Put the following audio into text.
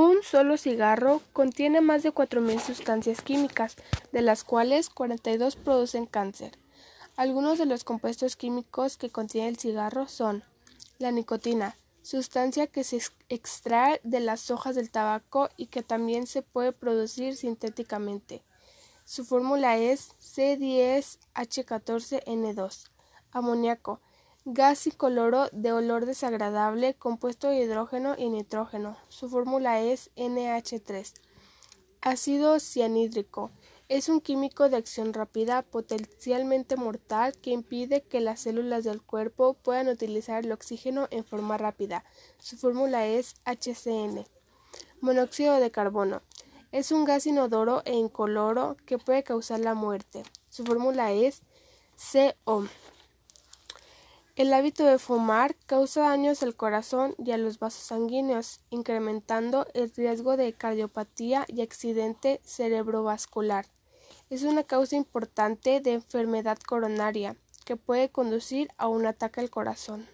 Un solo cigarro contiene más de 4.000 sustancias químicas, de las cuales 42 producen cáncer. Algunos de los compuestos químicos que contiene el cigarro son la nicotina, sustancia que se extrae de las hojas del tabaco y que también se puede producir sintéticamente. Su fórmula es C10H14N2. Amoníaco, gas incoloro de olor desagradable compuesto de hidrógeno y nitrógeno. Su fórmula es NH3. Ácido cianhídrico es un químico de acción rápida potencialmente mortal que impide que las células del cuerpo puedan utilizar el oxígeno en forma rápida. Su fórmula es HCN. Monóxido de carbono. Es un gas inodoro e incoloro que puede causar la muerte. Su fórmula es CO. El hábito de fumar causa daños al corazón y a los vasos sanguíneos, incrementando el riesgo de cardiopatía y accidente cerebrovascular. Es una causa importante de enfermedad coronaria que puede conducir a un ataque al corazón.